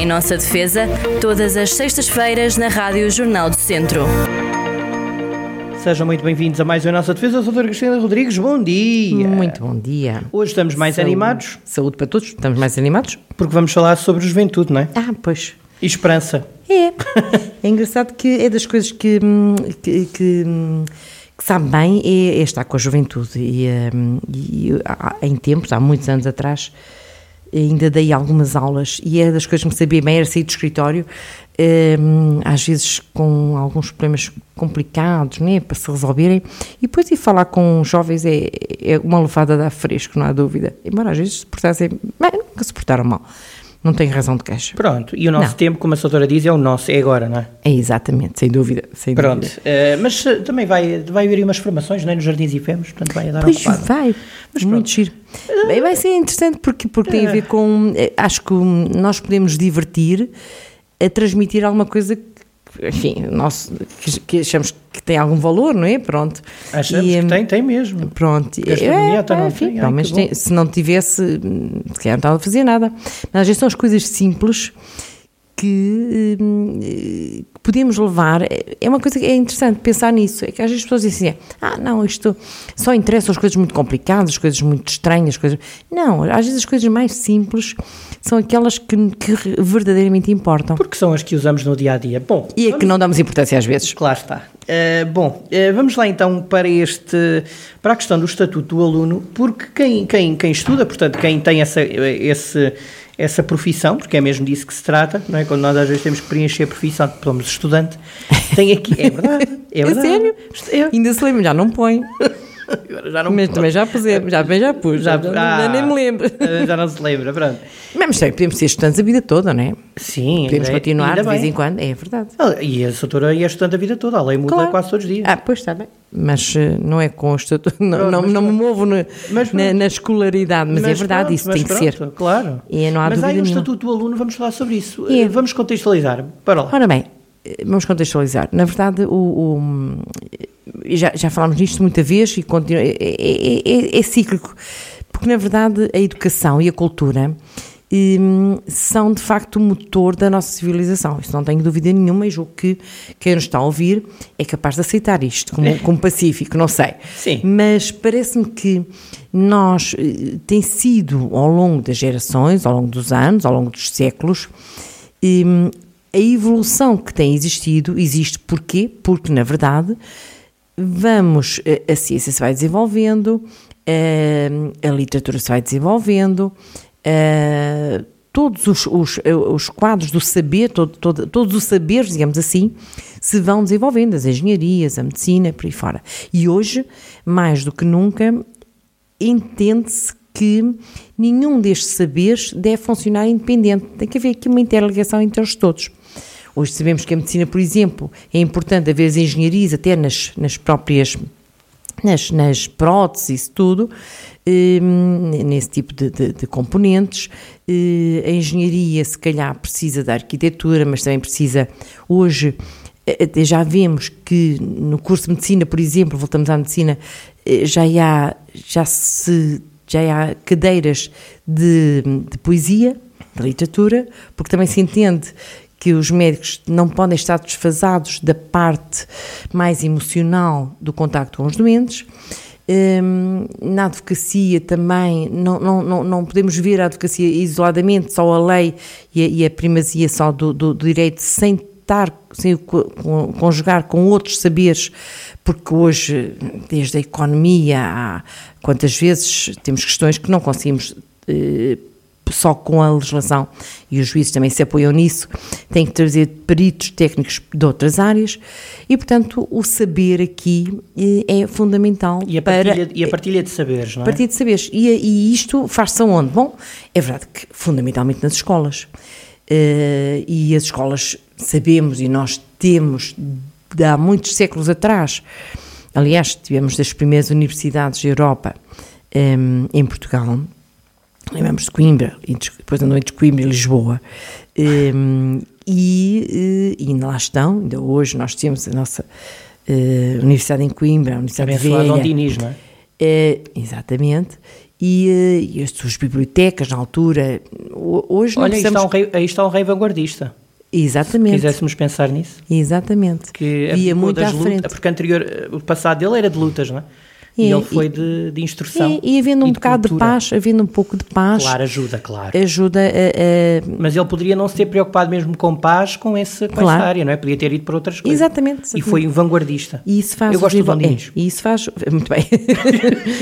Em nossa defesa, todas as sextas-feiras na Rádio Jornal do Centro. Sejam muito bem-vindos a mais uma Nossa Defesa. Eu sou a doutora Cristina Rodrigues, bom dia. Muito bom dia. Hoje estamos mais Saúde. animados Saúde para todos. Estamos mais animados? porque vamos falar sobre juventude, não é? Ah, pois. E esperança. É. é engraçado que é das coisas que, hum, que, que, hum, que sabe bem é, é estar com a juventude. E, hum, e há- em tempos, há muitos anos atrás, ainda dei algumas aulas e é das coisas que me sabia bem era sair do escritório, hum, às vezes com alguns problemas complicados, né, para se resolverem, e depois ir falar com jovens é, é uma levada de ar fresco, não há dúvida. Embora às vezes se portassem, bem, nunca se portaram mal. Não tenho razão de queixa. Pronto, e o nosso Não. tempo, como a doutora diz, é o nosso, é agora, não é? É exatamente, sem dúvida. Sem Pronto, dúvida. eh, mas eh, também vai, vai haver aí umas formações, não é? Nos Jardins e Femos, portanto vai dar Pois ocupado. vai, Mas muito pronto. giro. Bem, vai ser interessante porque, porque tem a ver com. eh, Acho que nós podemos divertir a transmitir alguma coisa que, enfim, nós, que, que achamos que tem algum valor, não é? Pronto. Achamos E, que hum, tem, tem mesmo. Pronto, Gastronomia, não enfim, tem? Ai, que tem- se não tivesse, hum, se calhar não estava a fazer nada. Mas às vezes são as coisas simples que, hum, eh, podemos levar. É uma coisa que é interessante pensar nisso. É que às vezes as pessoas dizem assim: ah, não, isto só interessam as coisas muito complicadas, as coisas muito estranhas. as Coisas... Não, às vezes as coisas mais simples são aquelas que, que verdadeiramente importam. Porque são as que usamos no dia a dia. Bom, E é que não damos importância às vezes. Claro está. Eh, bom, eh, vamos lá então para este para a questão do estatuto do aluno, porque quem, quem, quem estuda, portanto, quem tem essa, esse, essa profissão, porque é mesmo disso que se trata, não é? Quando nós às vezes temos que preencher a profissão, somos estudante, tem aqui, é verdade, é É verdade. sério? É, Ainda se lembra, já não põe. Agora já não Mas também já pusemos, já, já pus, já, já, ah, nem me lembro. Já não se lembra, pronto. Mas sei, podemos ser estudantes a vida toda, não é? Sim, Podemos é- continuar de vez em quando, é verdade. E a doutora é estudante a vida toda, a lei muda Claro. quase todos os dias. Ah, pois está bem. Mas eh, não é com o estatuto, não, Pronto, não, mas não me movo na, Mas na, na escolaridade, mas, é verdade, pronto, isso mas tem que pronto, ser. Claro. E não há mas dúvida aí o nenhuma. estatuto do aluno, vamos falar sobre isso. É. Vamos contextualizar. Para lá. Ora bem, vamos contextualizar. Na verdade, o, o- já, já falámos nisto muita vez e continua, é, é- é- é cíclico, porque na verdade a educação e a cultura hum, são de facto o motor da nossa civilização. Isso não tenho dúvida nenhuma e julgo que quem nos está a ouvir é capaz de aceitar isto como, como pacífico, não sei. Sim. Mas parece-me que nós, eh, tem sido ao longo das gerações, ao longo dos anos, ao longo dos séculos, hum, a evolução que tem existido, existe porquê? Porque, na verdade, vamos, eh, a ciência se vai desenvolvendo, eh, a literatura se vai desenvolvendo, eh, todos os, os, os quadros do saber, todo, todo- todos os saberes, digamos assim, se vão desenvolvendo, as engenharias, a medicina, por aí fora. E hoje, mais do que nunca, entende-se que nenhum destes saberes deve funcionar independente. Tem que haver aqui uma interligação entre eles todos. Hoje sabemos que a medicina, por exemplo, é importante haver as engenharias até nas, nas próprias nas, nas próteses, isso tudo, hum, nesse tipo de, de- de componentes. Eh, a engenharia, se calhar, precisa da arquitetura, mas também precisa, hoje, eh, já vemos que no curso de medicina, por exemplo, voltamos à medicina, eh, já há, já se, já há cadeiras de, de poesia, de literatura, porque também se entende que os médicos não podem estar desfasados da parte mais emocional do contacto com os doentes. Hum, na advocacia também não, não, não, podemos ver a advocacia isoladamente, só a lei e a, e a primazia só do, do, do direito, sem estar, sem conjugar com outros saberes, porque hoje, desde a economia, há quantas vezes temos questões que não conseguimos eh, só com a legislação, e os juízes também se apoiam nisso, têm que trazer peritos técnicos de outras áreas, e portanto o saber aqui eh, é fundamental E a para partilha, e a partilha de saberes, não é? Partilha de saberes. E, e isto faz-se aonde? Bom, é verdade que fundamentalmente nas escolas. Eh, e as escolas, sabemos, e nós temos de há muitos séculos atrás, aliás, tivemos das primeiras universidades da Europa em, em Portugal, lembramos de Coimbra, e depois da noite de Coimbra e Lisboa, Em, e, eh, e ainda lá estão, ainda hoje nós temos a nossa eh, Universidade em Coimbra, a Universidade Abençoado Velha, Dom Dinis, não é? é, exatamente. E, eh, e as suas bibliotecas, na altura, hoje Olha, aí precisamos... está, um rei, aí está um rei vanguardista. Se Exatamente, quiséssemos pensar nisso. exatamente. Que Via abdicou muito à frente. Porque anterior, eh, o passado dele era de lutas, não é? E, É, ele foi de, de instrução. E, e havendo um de bocado de cultura. paz, havendo um pouco de paz, Claro, ajuda, claro. ajuda a, a- Mas ele poderia não se ter preocupado mesmo com paz com, esse, com Claro. essa área, não é? Podia ter ido para outras coisas. Exatamente, E exatamente. foi um vanguardista. E isso faz Eu gosto os do é, e isso faz. Muito bem.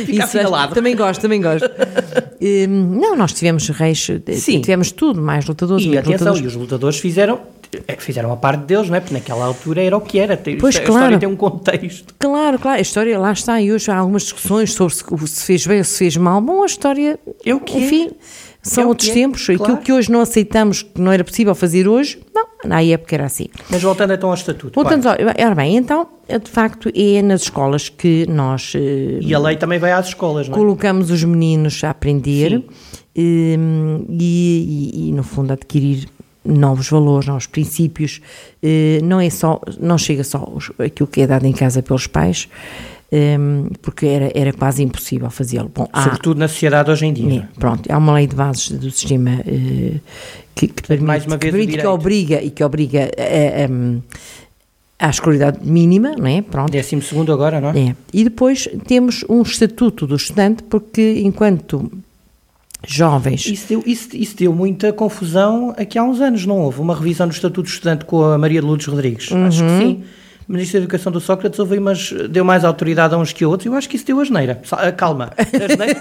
Isso assinalado. também gosto, também gosto. Hum, não, nós tivemos reis, Sim. tivemos tudo, mais lutadores, E atenção, lutadores. e os lutadores fizeram, fizeram a parte deles, não é? Porque naquela altura era o que era. Tem- Pois, a claro. história tem um contexto. Claro, claro, a história lá está, e hoje há algumas discussões sobre se, se fez bem ou se fez mal. Bom, a história, É o que é. enfim, são É o outros que é, tempos. claro. Aquilo que hoje não aceitamos, que não era possível fazer hoje, não, na época era assim. Mas voltando então ao estatuto. Voltando claro. ao, ora bem, então, de facto, é nas escolas que nós eh, E a lei também vai às escolas, não é? colocamos os meninos a aprender hum, e, e- e, no fundo, adquirir novos valores, novos princípios. Eh, não é só, não chega só aquilo que é dado em casa pelos pais, hum, porque era, era quase impossível fazê-lo. Bom, há- Sobretudo na sociedade hoje em dia. é? pronto, há uma lei de bases do sistema eh, que, que permite, mais uma que, vez, o permite, que obriga e que obriga a, a, à escolaridade mínima, não é? Pronto. Décimo segundo agora, não é? É. E depois temos um estatuto do estudante, porque enquanto jovens. Isso deu, isso, isso deu muita confusão aqui há uns anos, não houve? Uma revisão do Estatuto Estudante com a Maria de Lourdes Rodrigues. Acho Uhum. que sim. Ministro da Educação do Sócrates houve aí, mas deu mais autoridade a uns que a outros. Eu acho que isso deu asneira. Ah, Calma. Asneira?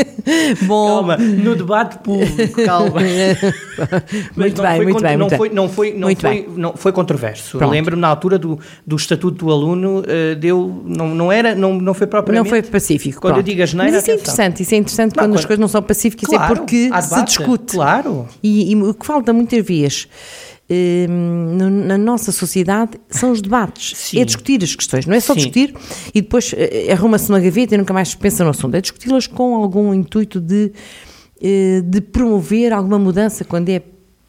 Bom, Calma. No debate público, calma. Muito não bem, foi muito bem, não muito foi, bem. não foi, não Muito foi, não foi controverso. Lembro-me na altura do, do Estatuto do Aluno, eh, deu, não, não era, não, não foi não propriamente. foi pacífico. Quando eu pronto. digo asneira, Mas isso é interessante, isso é interessante Não, quando as quando- coisas não são pacíficas, Claro, é porque se debate. discute. Claro. E, e o que falta muitas vezes na nossa sociedade são os debates. Sim. É discutir as questões, não é só Sim. discutir e depois eh, arruma-se numa gaveta e nunca mais pensa no assunto. É discuti-las com algum intuito de, eh, de promover alguma mudança quando é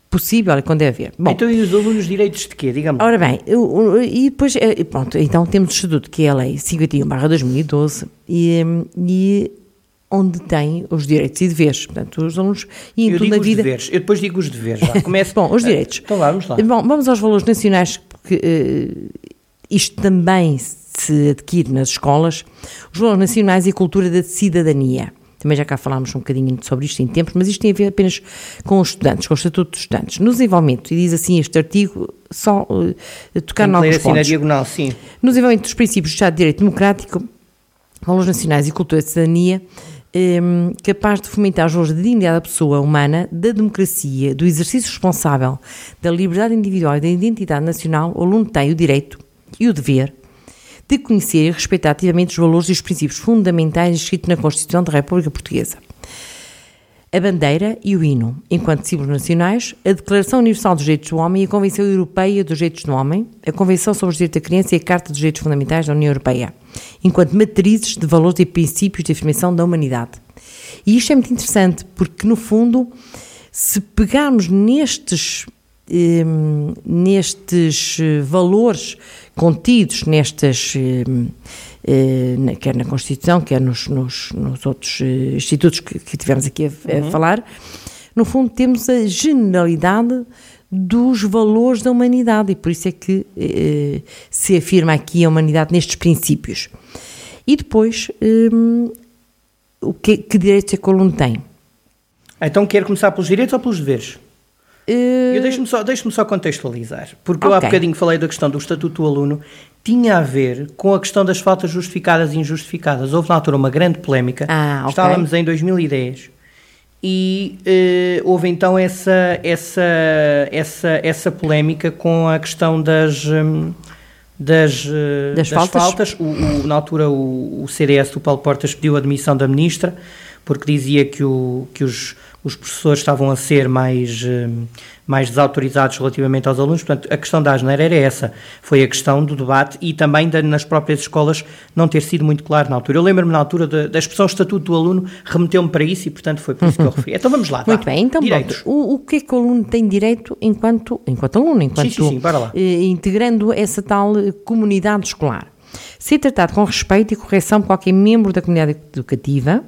possível e quando é haver. Bom, Então, e os alunos direitos de quê? Diga-me. Ora bem, e depois, eh, pronto, então temos o Estatuto, que é a Lei 51-2012, e, hum, e onde tem os direitos e deveres. Portanto, os alunos e tudo digo na os vida. deveres. Eu depois digo os deveres. Já. Começo. Bom, os direitos. Então vamos lá. Bom, vamos aos valores nacionais, porque eh, isto também se adquire nas escolas. Os valores nacionais e a cultura da cidadania. Também já cá falámos um bocadinho sobre isto em tempos, mas isto tem a ver apenas com os estudantes, com o Estatuto dos Estudantes. No desenvolvimento, e diz assim este artigo, só eh, tocar em alguns assim na pontos. diagonal, sim. No desenvolvimento dos princípios do Estado de Direito Democrático, valores nacionais e cultura de cidadania, hum, capaz de fomentar os valores da dignidade da pessoa humana, da democracia, do exercício responsável, da liberdade individual e da identidade nacional, o aluno tem o direito e o dever de conhecer e respeitar ativamente os valores e os princípios fundamentais escritos na Constituição da República Portuguesa a bandeira e o hino, enquanto símbolos nacionais, a Declaração Universal dos Direitos do Homem e a Convenção Europeia dos Direitos do Homem, a Convenção sobre os Direitos da Criança e a Carta dos Direitos Fundamentais da União Europeia, enquanto matrizes de valores e princípios de afirmação da humanidade. E isto é muito interessante, porque, no fundo, se pegarmos nestes, hum, nestes eh, valores contidos nestas, hum, quer na Constituição, quer nos, nos- nos outros eh, institutos que, que tivemos aqui a, a falar, no fundo temos a generalidade dos valores da humanidade e por isso é que eh, se afirma aqui a humanidade nestes princípios. E depois, hum, o que, que direitos é que o aluno tem? Então quer começar pelos direitos ou pelos deveres? Eh, Eu deixo-me só, deixo só contextualizar, porque eu há bocadinho falei da questão do Estatuto do Aluno, tinha a ver com a questão das faltas justificadas e injustificadas. Houve na altura uma grande polémica, Ah, ok. estávamos em 2010, e eh, houve então essa, essa, essa, essa polémica com a questão das... hum, das, eh, Das faltas? O, o- na altura, o, o CDS do Paulo Portas pediu a admissão da ministra, porque dizia que, o, que os, os professores estavam a ser mais, eh, mais desautorizados relativamente aos alunos. Portanto, a questão da asneira era essa. Foi a questão do debate e também da, nas próprias escolas não ter sido muito claro na altura. Eu lembro-me na altura da, da expressão estatuto do aluno, remeteu-me para isso e, portanto, foi por isso que eu referi. Então vamos lá. Muito bem, então Direitos. pronto. O, o que é que o aluno tem direito enquanto, enquanto aluno, enquanto sim, sim, bora lá. eh, integrando essa tal eh, comunidade escolar? ser tratado com respeito e correção por qualquer membro da comunidade educativa,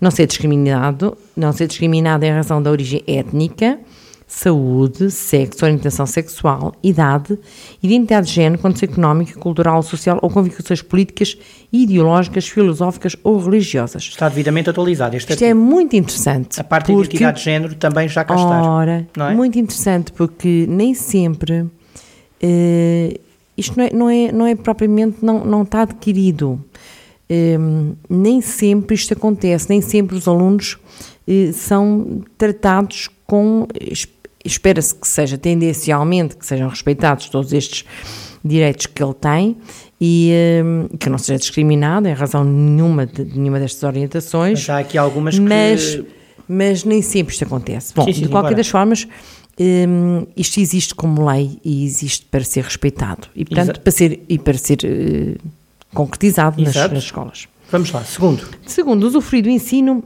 não ser discriminado, não ser discriminado em razão da origem étnica, saúde, sexo, orientação sexual, idade, identidade de género, condição económica, cultural, social ou convicções políticas, ideológicas, filosóficas ou religiosas. Está devidamente atualizado este Isto é muito interessante. A parte da porque- identidade de género também já cá está. Ora, não é? muito interessante porque nem sempre eh, isto não é, não é, não é propriamente, não, não está adquirido. Eh, nem sempre isto acontece, nem sempre os alunos eh, são tratados com. es- Espera-se que seja tendencialmente, que sejam respeitados todos estes direitos que ele tem e eh, que não seja discriminado em razão nenhuma de, de nenhuma destas orientações. Mas há aqui algumas que. Mas, mas nem sempre isto acontece. Bom, Sim, sim, de qualquer embora. das formas, hum, isto existe como lei e existe para ser respeitado e, portanto, Exa- para ser, e para ser eh, concretizado nas, nas escolas. Vamos lá, segundo. Segundo, usufruir do ensino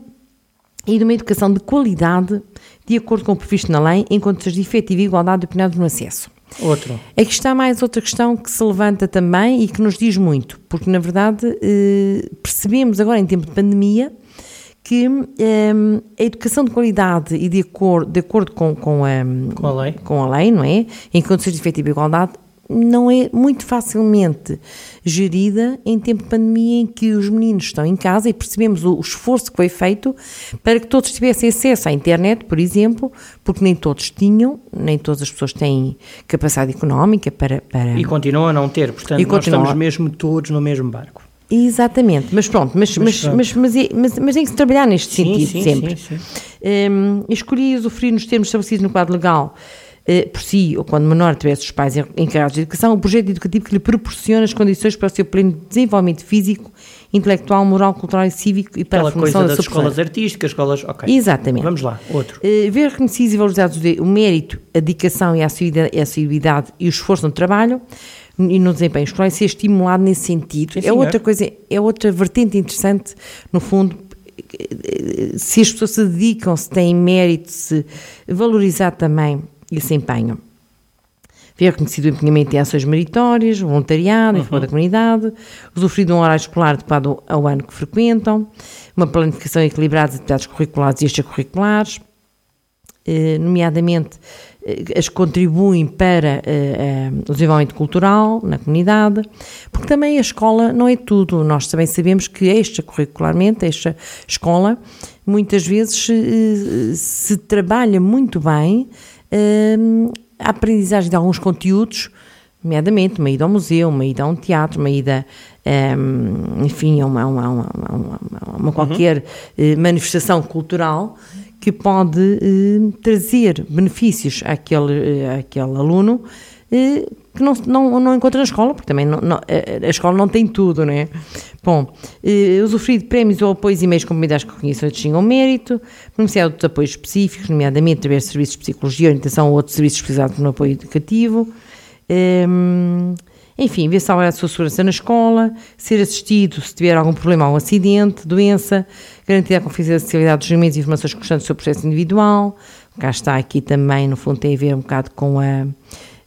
e de uma educação de qualidade de acordo com o previsto na lei em condições de efetiva igualdade de oportunidades no acesso. Outro. Aqui está mais outra questão que se levanta também e que nos diz muito, porque na verdade eh, percebemos agora em tempo de pandemia que eh, a educação de qualidade e de acordo, de acordo com, com, a, Com a lei. com a lei, não é? Em condições de efetiva igualdade, não é muito facilmente gerida em tempo de pandemia em que os meninos estão em casa e percebemos o, esforço que foi feito para que todos tivessem acesso à internet, por exemplo, porque nem todos tinham, nem todas as pessoas têm capacidade económica para... para... E continuam a não ter, portanto, E nós continuam estamos mesmo todos no mesmo barco. Exatamente, mas pronto, mas, mas, mas, mas, é- mas, tem que se trabalhar neste sentido sempre. sim, sim. Hum, escolhi usufruir nos termos estabelecidos no quadro legal por si ou quando menor tivesse os pais encarregados de educação, o projeto educativo que lhe proporciona as condições para o seu pleno desenvolvimento físico, intelectual, moral, cultural e cívico e para Aquela a formação coisa da das escolas artísticas, escolas. Ok. Exatamente. Vamos lá, outro. Eh, ver reconhecidos e valorizados o mérito, a dedicação e a assiduidade, a assiduidade e o esforço no trabalho e no desempenho escolar e ser estimulado nesse sentido. Sim, é senhor. outra coisa, é outra vertente interessante, no fundo, eh, se as pessoas se dedicam, se têm mérito, se valorizar também esse empenho. Ver reconhecido o empenhamento em ações meritórias, voluntariado, em favor da comunidade, usufruir de um horário escolar adequado ao ano que frequentam, uma planificação equilibrada de atividades curriculares e extracurriculares, eh, nomeadamente eh, as que contribuem para eh, eh, o desenvolvimento cultural na comunidade, porque também a escola não é tudo. Nós também sabemos que extracurricularmente, esta escola, muitas vezes se trabalha muito bem eh, a aprendizagem de alguns conteúdos, nomeadamente uma ida ao museu, uma ida a um teatro, uma ida, ehm, enfim, a uma, uma, uma, uma- qualquer eh, manifestação cultural que pode eh, trazer benefícios àquele, eh, àquele aluno eh, que não, não, não encontra na escola, porque também não- não- a, escola não tem tudo, não é? Bom, eh, usufruir de prémios ou apoios e meios com comunidades que reconheçam e distingam mérito, beneficiar de apoios específicos, nomeadamente através de serviços de psicologia, orientação ou outros serviços especializados no apoio educativo, Hum, enfim, ver se há a sua segurança na escola, ser assistido se tiver algum problema, algum acidente, doença, garantir a confidencialidade dos elementos e informações constantes do seu processo individual. Cá está aqui também, no fundo, tem a ver um bocado com a,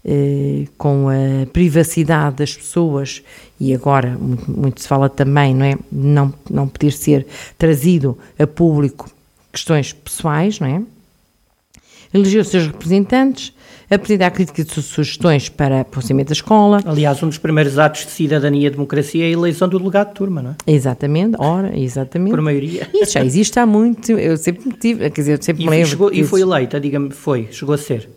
eh, com a privacidade das pessoas e agora muito, muito se fala também, não é? Não, não poder ser trazido a público questões pessoais, não é? eleger os seus representantes, apresentar críticas e sugestões para o funcionamento da escola. Aliás, um dos primeiros atos de cidadania e democracia é a eleição do delegado de turma, não é? Exatamente, ora, exatamente. Por maioria. Isso já existe há muito, eu sempre tive, quer dizer, eu sempre E, me lembro. chegou- e foi eleita, diga-me, foi, chegou a ser.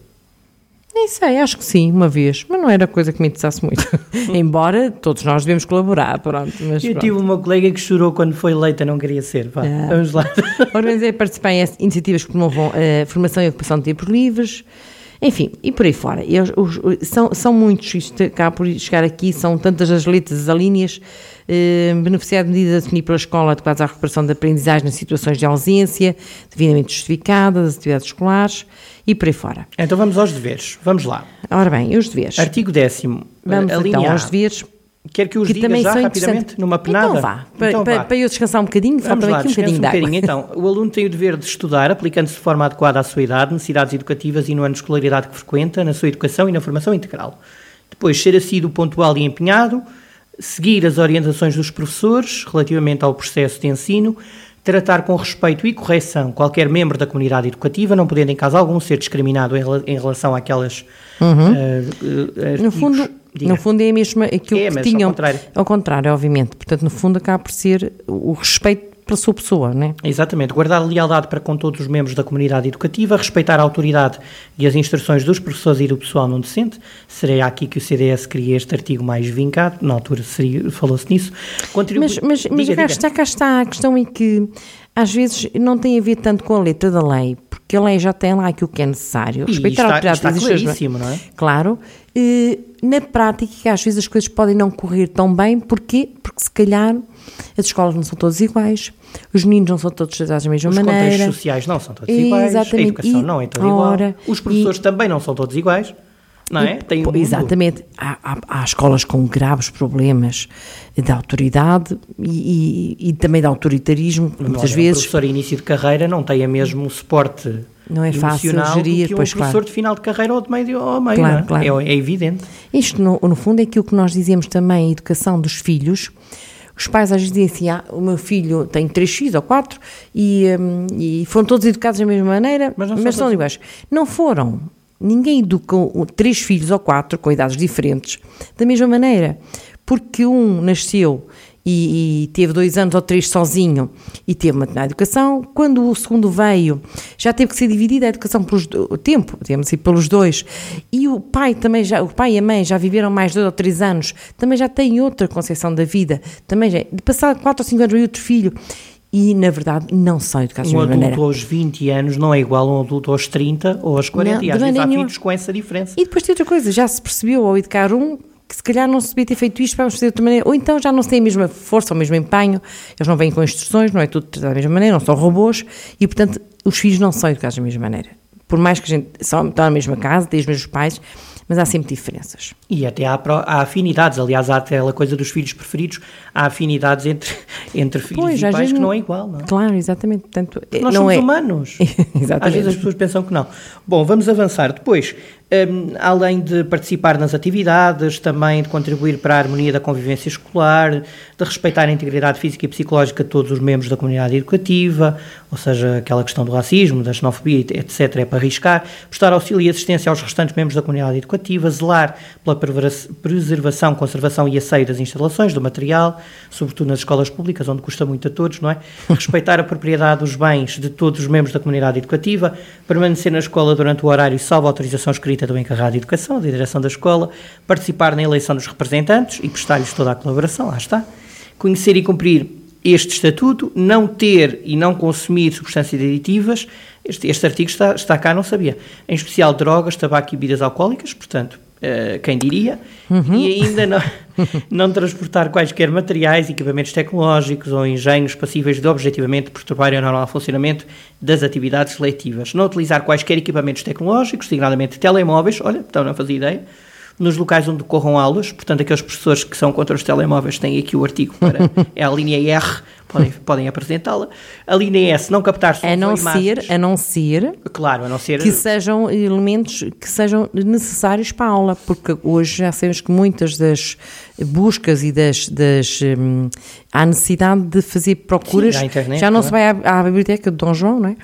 Nem sei, acho que sim, uma vez, mas não era coisa que me interessasse muito. Embora todos nós devemos colaborar, pronto. Eu pronto. tive uma colega que chorou quando foi eleita, não queria ser. Vá, Ah. vamos lá. Organizei e participei em iniciativas que promovam a formação e ocupação de tempos livres, enfim, e por aí fora. E os- são, são muitos, isto acaba por chegar aqui, são tantas as letras, as linhas, eh, beneficiar de medidas a definir pela escola adequadas à recuperação da aprendizagem nas situações de ausência, devidamente justificadas, das atividades escolares e por aí fora. Então vamos aos deveres. Vamos lá. Ora bem, os deveres? Artigo 10 Vamos a linha então aos deveres. Quer que os Que diga já rapidamente, numa penada? Então vá, para, Então para- vá. para eu descansar um bocadinho, Vamos lá, aqui um bocadinho de água. Então, o aluno tem o dever de estudar, aplicando-se de forma adequada à sua idade, necessidades educativas e no ano de escolaridade que frequenta, na sua educação e na formação integral. Depois, ser assíduo, pontual e empenhado, seguir as orientações dos professores relativamente ao processo de ensino, tratar com respeito e correção qualquer membro da comunidade educativa, não podendo em caso algum ser discriminado em, relação àquelas uhum. uh, uh, no fundo No fundo é a mesma aquilo é, que tinham. Ao contrário. ao contrário, obviamente. Portanto, no fundo acaba por ser o respeito pela sua pessoa, não é? Exatamente. Guardar lealdade para com todos os membros da comunidade educativa, respeitar a autoridade e as instruções dos professores e do pessoal não docente. Seria aqui que o CDS cria este artigo mais vincado, na altura falou-se nisso. Contribu... Mas, mas, mas diga, cá, Está, cá está a questão em que às vezes não tem a ver tanto com a letra da lei, porque a lei já tem lá aquilo que é necessário. Respeitar a autoridade está claríssimo, não é? Claro. E, na prática, às vezes as coisas podem não correr tão bem, porquê? Porque se calhar as escolas não são todas iguais, os meninos não são todos tratados da mesma os maneira. Os contextos sociais não são todos iguais, Exatamente. a educação e, não é toda igual, os professores e, também não são todos iguais. Não é? Tem um exatamente. Há, há, há, escolas com graves problemas de autoridade e, e, e também de autoritarismo, muitas Olha, vezes. Um professor início de carreira não tem a mesmo suporte não é fácil gerir, que um pois professor claro. de final de carreira ou de meio ao meio, claro, é? claro. É, é, evidente. Isto, no, no, fundo, é aquilo que nós dizemos também, a educação dos filhos. Os pais às vezes dizem assim, ah, o meu filho tem três filhos ou quatro e, um, e foram todos educados da mesma maneira, mas, não mas são iguais. Não foram. Ninguém educa três filhos ou quatro com idades diferentes da mesma maneira. Porque um nasceu e, e, teve dois anos ou três sozinho e teve uma educação. Quando o segundo veio, já teve que ser dividida a educação pelos, o tempo, digamos assim, pelos dois. E o pai também já, o pai e a mãe já viveram mais dois ou três anos, também já têm outra concepção da vida. Também já, de passar quatro ou cinco anos veio outro filho e, na verdade, não são educados um da mesma maneira. Um adulto aos 20 anos não é igual a um adulto aos 30 ou aos 40, não, e às vezes há filhos com essa diferença. E depois tem outra coisa, já se percebeu ao educar um que se calhar não se devia ter feito isto, vamos fazer de outra maneira, ou então já não se tem a mesma força, o mesmo empenho, eles não vêm com instruções, não é tudo da mesma maneira, não são robôs, e portanto os filhos não são educados da mesma maneira. Por mais que a gente está na mesma casa, tem os mesmos pais, mas há sempre diferenças. E até há, há, afinidades, aliás, há aquela coisa dos filhos preferidos, há afinidades entre, entre filhos pois, e pais que não é igual, não é? Claro, exatamente. Portanto, nós somos é... humanos. exatamente. Às vezes as pessoas pensam que não. Bom, vamos avançar. Depois, além de participar nas atividades, também de contribuir para a harmonia da convivência escolar, de respeitar a integridade física e psicológica de todos os membros da comunidade educativa, ou seja, aquela questão do racismo, da xenofobia, etc., é para arriscar, prestar auxílio e assistência aos restantes membros da comunidade educativa, zelar pela preservação, conservação e asseio das instalações, do material, sobretudo nas escolas públicas, onde custa muito a todos, não é? Respeitar a propriedade dos bens de todos os membros da comunidade educativa, permanecer na escola durante o horário salvo autorização escrita do encarregado de educação, da direção da escola, participar na eleição dos representantes e prestar-lhes toda a colaboração, lá está. Conhecer e cumprir este estatuto, não ter e não consumir substâncias aditivas, este, este artigo está, está cá, não sabia. Em especial drogas, tabaco e bebidas alcoólicas, portanto, uh, quem diria, uhum. e ainda não, não transportar quaisquer materiais, equipamentos tecnológicos ou engenhos passíveis de objetivamente perturbarem o normal funcionamento das atividades seletivas. Não utilizar quaisquer equipamentos tecnológicos, designadamente telemóveis, olha, então não fazia ideia, nos locais onde decorram aulas, portanto, aqueles professores que são contra os telemóveis têm aqui o artigo para. é a linha R, podem, podem apresentá-la. A linha S, não captar a não ser A não ser. Claro, a não ser. Que sejam elementos que sejam necessários para a aula, porque hoje já sabemos que muitas das buscas e das. das hum, há necessidade de fazer procuras. Sim, internet, já não se vai à, à, biblioteca de Dom João, não é?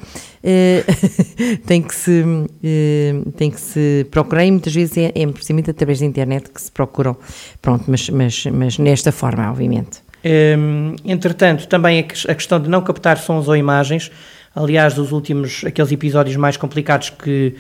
Eh, tem, que se, uh, tem que se procurar e muitas vezes é, é precisamente através da internet que se procuram. Pronto, mas, mas, mas nesta forma, obviamente. Um, entretanto, também a questão de não captar sons ou imagens, aliás, dos últimos, aqueles episódios mais complicados que,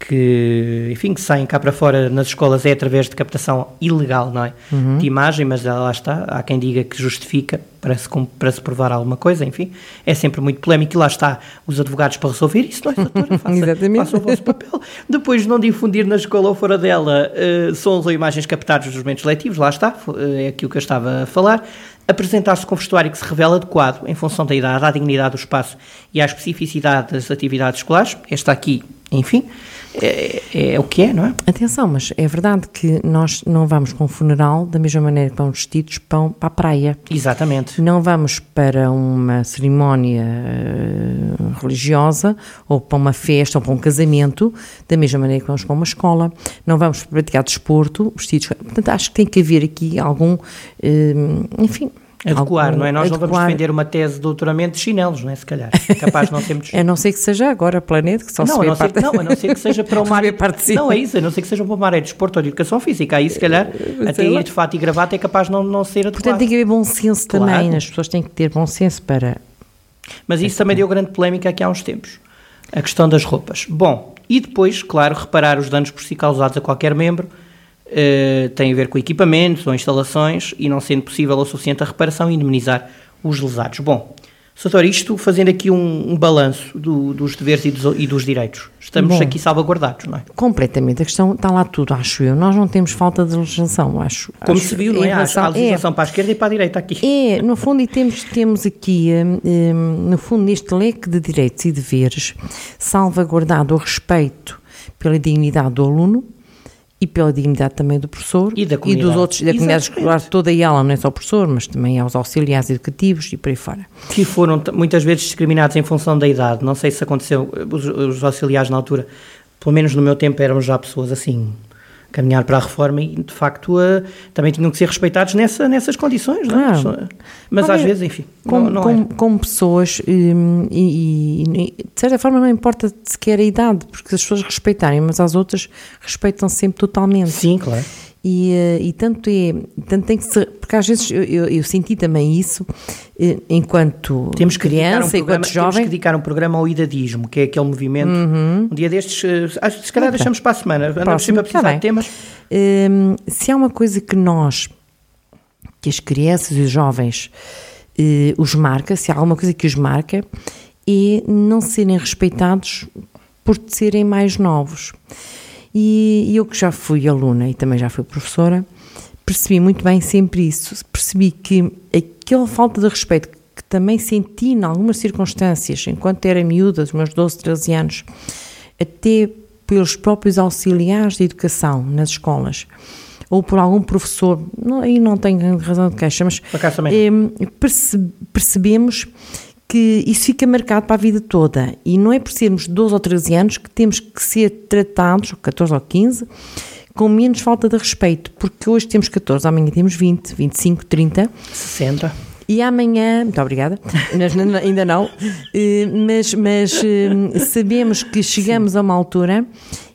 que, enfim, que saem cá para fora nas escolas é através de captação ilegal, não é? Uhum. De imagem, mas lá está, há quem diga que justifica para se, para se provar alguma coisa, enfim, é sempre muito polémico e lá está os advogados para resolver isso, não é, doutora? Faça, Exatamente. faça o vosso papel. Depois de não difundir na escola ou fora dela uh, sons ou imagens captados dos momentos letivos, lá está, é aquilo que eu estava a falar apresentar-se com vestuário que se revela adequado em função da idade, à dignidade do espaço e à especificidade das atividades escolares. Esta aqui enfim, é, é, o que é, não é? Atenção, mas é verdade que nós não vamos com um funeral da mesma maneira que vamos vestidos para, para a praia. Exatamente. Não vamos para uma cerimónia uh, religiosa ou para uma festa ou para um casamento da mesma maneira que vamos para uma escola. Não vamos praticar desporto vestidos. Portanto, acho que tem que haver aqui algum, uh, enfim, Adequar, não é? Nós adequar. não vamos defender uma tese de doutoramento de chinelos, não é? Se calhar. É capaz de não sermos. a não ser que seja agora planeta, que só não, se vê a não, parte... ser, não, a não ser que seja para uma área. Não, é isso, a não ser que seja para uma área de esporte ou de educação física. Aí, se calhar, até ir de fato e gravata é capaz de não, não ser adequado. Portanto, tem que haver bom senso claro. também. As pessoas têm que ter bom senso para. Mas isso também deu grande polémica aqui há uns tempos. A questão das roupas. Bom, e depois, claro, reparar os danos por si causados a qualquer membro uh, tem a ver com equipamentos ou instalações e não sendo possível ou suficiente a reparação e indemnizar os lesados. Bom, Soutor, isto fazendo aqui um, um balanço do, dos deveres e dos, e dos direitos. Estamos Bom, aqui salvaguardados, não é? Completamente. A questão está lá tudo, acho eu. Nós não temos falta de legislação, acho. Como acho, se viu, não é? Relação, há legislação é, para a esquerda e para a direita aqui. É, no fundo, e temos, temos aqui, um, no fundo, neste leque de direitos e deveres, salvaguardado o respeito pela dignidade do aluno, e pela dignidade também do professor e, da e dos outros, da comunidade escolar toda e ela, não é só o professor, mas também aos auxiliares educativos e por aí fora. Que foram muitas vezes discriminados em função da idade, não sei se aconteceu, os, os auxiliares na altura, pelo menos no meu tempo eram já pessoas assim, caminhar para a reforma e, de facto, uh, também tinham que ser respeitados nessa, nessas condições, não é? Mas às vezes, enfim, como, não, não como, é. como pessoas, hum, e, e, de certa forma não importa sequer a idade, porque as pessoas respeitarem, mas as outras respeitam sempre totalmente. Sim, claro. E, eh, e tanto é, tanto tem que ser, porque às vezes eu, eu, eu senti também isso eh, enquanto temos que criança, um programa, enquanto jovem. Temos que dedicar um programa ao idadismo, que é aquele movimento. Uhum. Um dia destes, eh, se calhar deixamos para a semana, andamos sempre a precisar tá de temas. Ehm, se há uma coisa que nós, que as crianças e os jovens os marca, se há alguma coisa que os marca, é não serem respeitados por serem mais novos. E eu que já fui aluna e também já fui professora, percebi muito bem sempre isso. Percebi que aquela falta de respeito que também senti em algumas circunstâncias, enquanto era miúda, dos meus 12, 13 anos, até pelos próprios auxiliares de educação nas escolas, ou por algum professor, não, aí não tenho razão de queixa, mas é, perce, percebemos que isso fica marcado para a vida toda. E não é por sermos 12 ou 13 anos que temos que ser tratados, 14 ou 15, com menos falta de respeito, porque hoje temos 14, amanhã temos 20, 25, 30, 60. E amanhã, muito obrigada, ainda não, eh, mas, mas eh, sabemos que chegamos Sim. a uma altura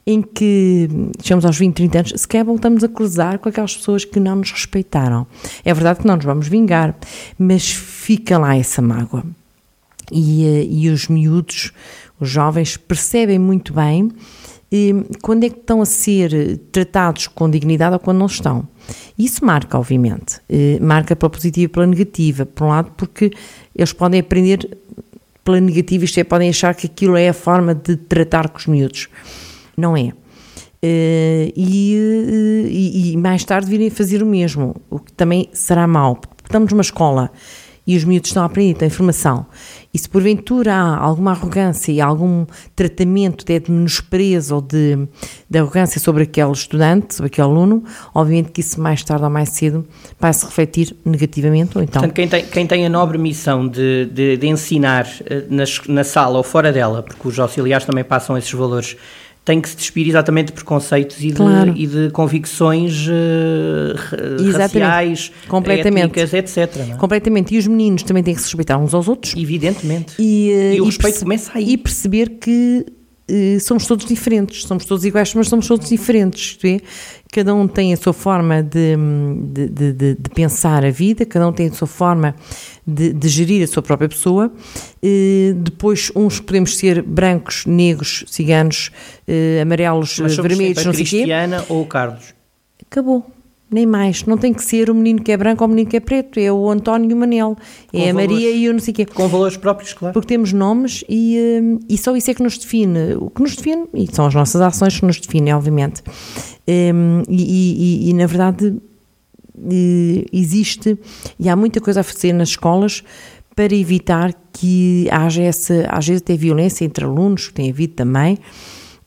em que chegamos aos 20, 30 anos, sequer voltamos a cruzar com aquelas pessoas que não nos respeitaram. É verdade que não nos vamos vingar, mas fica lá essa mágoa e, eh, e os miúdos, os jovens, percebem muito bem quando é que estão a ser tratados com dignidade ou quando não estão. Isso marca, obviamente, eh, marca pela positiva e pela negativa, por um lado, porque eles podem aprender pela negativa, isto é, podem achar que aquilo é a forma de tratar com os miúdos. Não é. Eh, e, e, e mais tarde virem fazer o mesmo, o que também será mau. Estamos numa escola e os miúdos estão a aprender, têm informação e se porventura há alguma arrogância e algum tratamento de menosprezo ou de, de arrogância sobre aquele estudante, sobre aquele aluno, obviamente que isso mais tarde ou mais cedo vai se refletir negativamente. Ou então... Portanto, quem tem, quem tem a nobre missão de, de, de ensinar eh, na sala ou fora dela, porque os auxiliares também passam esses valores tem que se despir exatamente de preconceitos e, claro. de, e de, convicções uh, raciais, Completamente. étnicas, etc. É? Completamente. E os meninos também têm que se respeitar uns aos outros. Evidentemente. E, uh, e o respeito começa aí. E perceber que somos todos diferentes, somos todos iguais, mas somos todos diferentes. É? Cada um tem a sua forma de, de, de, de pensar a vida, cada um tem a sua forma de, gerir a sua própria pessoa. depois, uns podemos ser brancos, negros, ciganos, eh, amarelos, vermelhos, não sei o quê. Cristiana ou Carlos? Acabou. Nem mais. Não tem que ser o menino que é branco ou o menino que é preto. É o António e o Manel. Com é a valores, Maria e o não sei o quê. Com valores próprios, claro. Porque temos nomes e, eh, e só isso é que nos define. O que nos define, e são as nossas ações que nos definem, obviamente. Um, e, e, e, na verdade existe e há muita coisa a fazer nas escolas para evitar que haja essa, às vezes até violência entre alunos, que tem havido também,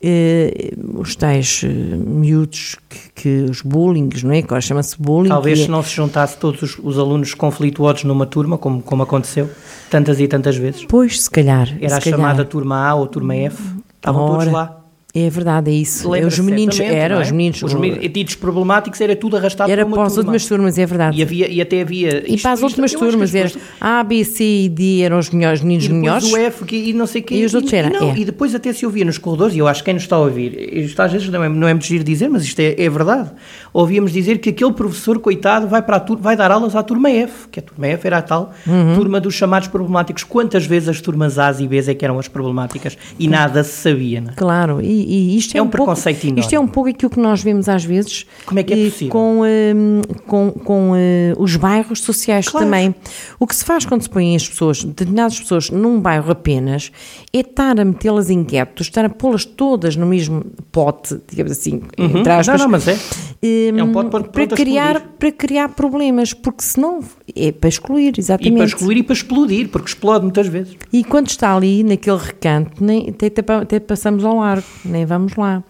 eh, os tais eh, miúdos, que, que os bullings, não é? Agora chama-se bullying. Talvez que se é- não se juntasse todos os, os alunos conflituosos numa turma, como, como aconteceu tantas e tantas vezes. Pois, se calhar. Era a se calhar. chamada turma A ou turma F. Estavam todos Ora, lá. É verdade, é isso. É, os meninos, era, é? os meninos. Os meninos problemáticos era tudo arrastado era para uma para as turma. últimas turmas, é verdade. E, havia, e até havia. E para as últimas turmas as era A, B, C e D eram os melhores, meninos E melhores. o F que- e não sei o quê. E os outros era, não, é. e depois até se ouvia nos corredores, e eu acho que quem nos está a ouvir, isto às vezes não é, não é muito giro dizer, mas isto é, é verdade. Ouvíamos dizer que aquele professor, coitado, vai, para a tur- vai dar aulas à turma F, que a turma F era a tal Uhum. turma dos chamados problemáticos. Quantas vezes as turmas A e B é que eram as problemáticas e nada se sabia, não é? Claro, e, e isto é, É um pouco- preconceito enorme. Isto é um pouco aquilo que nós vemos às vezes Como é que é possível? com, hum, com, com eh, os bairros sociais Claro. também. O que se faz quando se põem as pessoas, determinadas pessoas, num bairro apenas, é estar a metê-las em guetos, estar a pô-las todas no mesmo pote, digamos assim, Uhum. entre aspas, Não, não, mas é. Hum, É um para- para, criar, para criar problemas, porque senão é para excluir, E exatamente. para excluir e para explodir, porque explode muitas vezes. E quando está ali, naquele recanto, nem, até, até- passamos ao largo, nem vamos lá.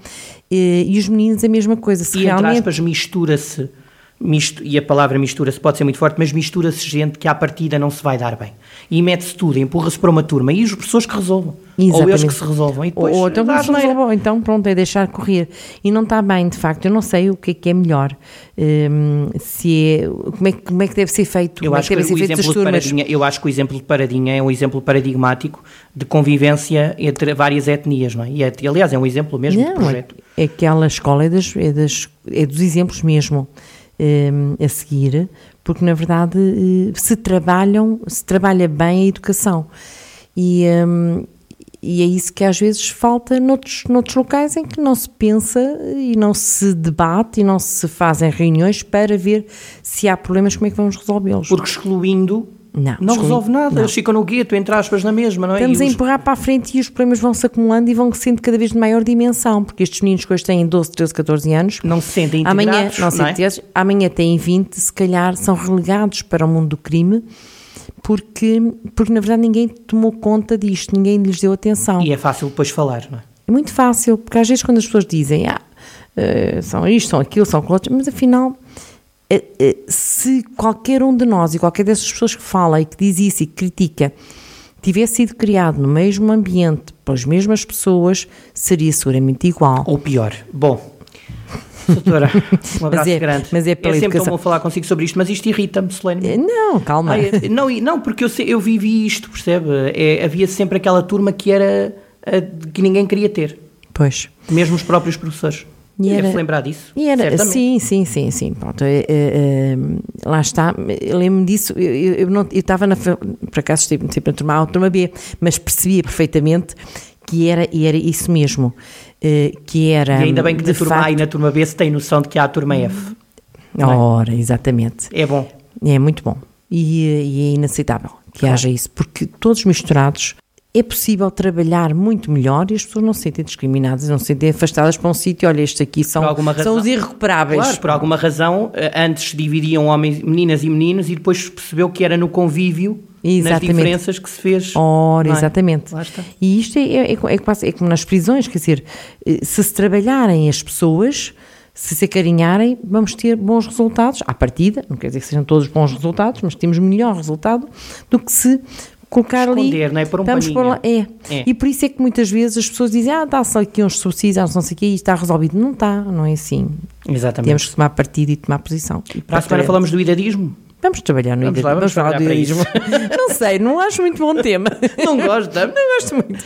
E, e os meninos a mesma coisa. Se E entre realmente. aspas, mistura-se, mistu- e a palavra mistura-se pode ser muito forte, mas mistura-se gente que à partida não se vai dar bem. E mete-se tudo, empurra-se para uma turma e as pessoas que resolvam. Ou eles Exatamente. que se resolvam. E depois, ou então, dá como se ou então, pronto, é deixar correr. E não está bem, de facto. Eu não sei o que é que é melhor. Hum, se é, como, é, que- como é que deve ser feito? Eu é acho que, devem o ser feitas exemplo as de turmas? Paradinha, eu acho que o exemplo de Paradinha é um exemplo paradigmático de convivência entre várias etnias, não é? E, é- aliás, é um exemplo mesmo de Não, é, projeto. é aquela escola é, das, é, das, é dos exemplos mesmo a seguir, porque na verdade eh, se trabalham, se trabalha bem a educação. E, hum, e é isso que às vezes falta noutros, noutros locais em que não se pensa e não se debate e não se fazem reuniões para ver se há problemas, como é que vamos resolvê-los. Porque excluindo Não, não resolve nada. não. Eles ficam no gueto, entre aspas, na mesma, não é? Estamos E a os- empurrar para a frente e os problemas vão se acumulando e vão sendo cada vez de maior dimensão, porque estes meninos que hoje têm 12, 13, 14 anos, Não se sentem amanhã, integrados, não, não é? sei, amanhã têm 20, se calhar são relegados para o mundo do crime, porque, porque na verdade ninguém tomou conta disto, ninguém lhes deu atenção. E é fácil depois falar, não é? É muito fácil, porque às vezes quando as pessoas dizem ah, eh, são isto, são aquilo, são aquilo mas afinal, se qualquer um de nós e qualquer dessas pessoas que fala e que diz isso e que critica tivesse sido criado no mesmo ambiente, pelas mesmas pessoas, seria seguramente igual. Ou pior. Bom, doutora, um abraço é- grande. mas é pela sempre educação. tão bom falar consigo sobre isto, mas isto irrita-me, Solene. Eh, Não, calma. Ai, é- não, não, porque eu, eu vivi isto, percebe? É, havia sempre aquela turma que era a que ninguém queria ter, Pois. mesmo os próprios professores. E era- lembrar disso. E era, certamente. sim, sim, sim, sim. Pronto, é, é, é, lá está. Eu lembro-me disso. Eu, eu, eu não, eu estava na. Por acaso estive sempre na turma A ou turma B, mas percebia perfeitamente que era, e era isso mesmo. eh, que era. E ainda bem que na turma A e facto- na turma B se tem noção de que há a turma F. não é? Ora, exatamente. É bom. É muito bom. E, eh, e é inaceitável que haja isso, porque todos misturados é possível trabalhar muito melhor e as pessoas não se sentem discriminadas, não se sentem afastadas para um sítio. Olha, estes aqui são, são razão. os irrecuperáveis. Claro, por alguma razão, eh, antes dividiam homens, meninas e meninos e depois percebeu que era no convívio, nas Exatamente. diferenças que se fez. Ora, é? exatamente. E isto é, é, é, é quase- é como nas prisões, quer dizer, eh, se se trabalharem as pessoas, se se acarinharem, vamos ter bons resultados, à partida, não quer dizer que sejam todos bons resultados, mas temos melhor resultado do que se colocar ali. Esconder, não é? Pôr um vamos pôr lá, é. É. E por isso é que muitas vezes as pessoas dizem, ah, dá só aqui uns subsídios, não sei o quê, e está resolvido. Não está, não é assim. Exatamente. Temos que tomar partido e tomar posição. E Para a semana falamos do idadismo. Vamos trabalhar no Vamos lá, idealismo. vamos falar do idealismo. não sei, não acho muito bom tema. Não gosta? Não gosto muito.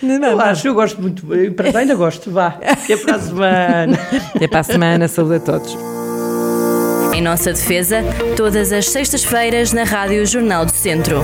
Não, não, Eu não. acho, eu gosto muito. Para já ainda gosto. Vá. Até para a semana. Até para a semana, saúde a todos. Em nossa defesa, todas as sextas-feiras na Rádio Jornal do Centro.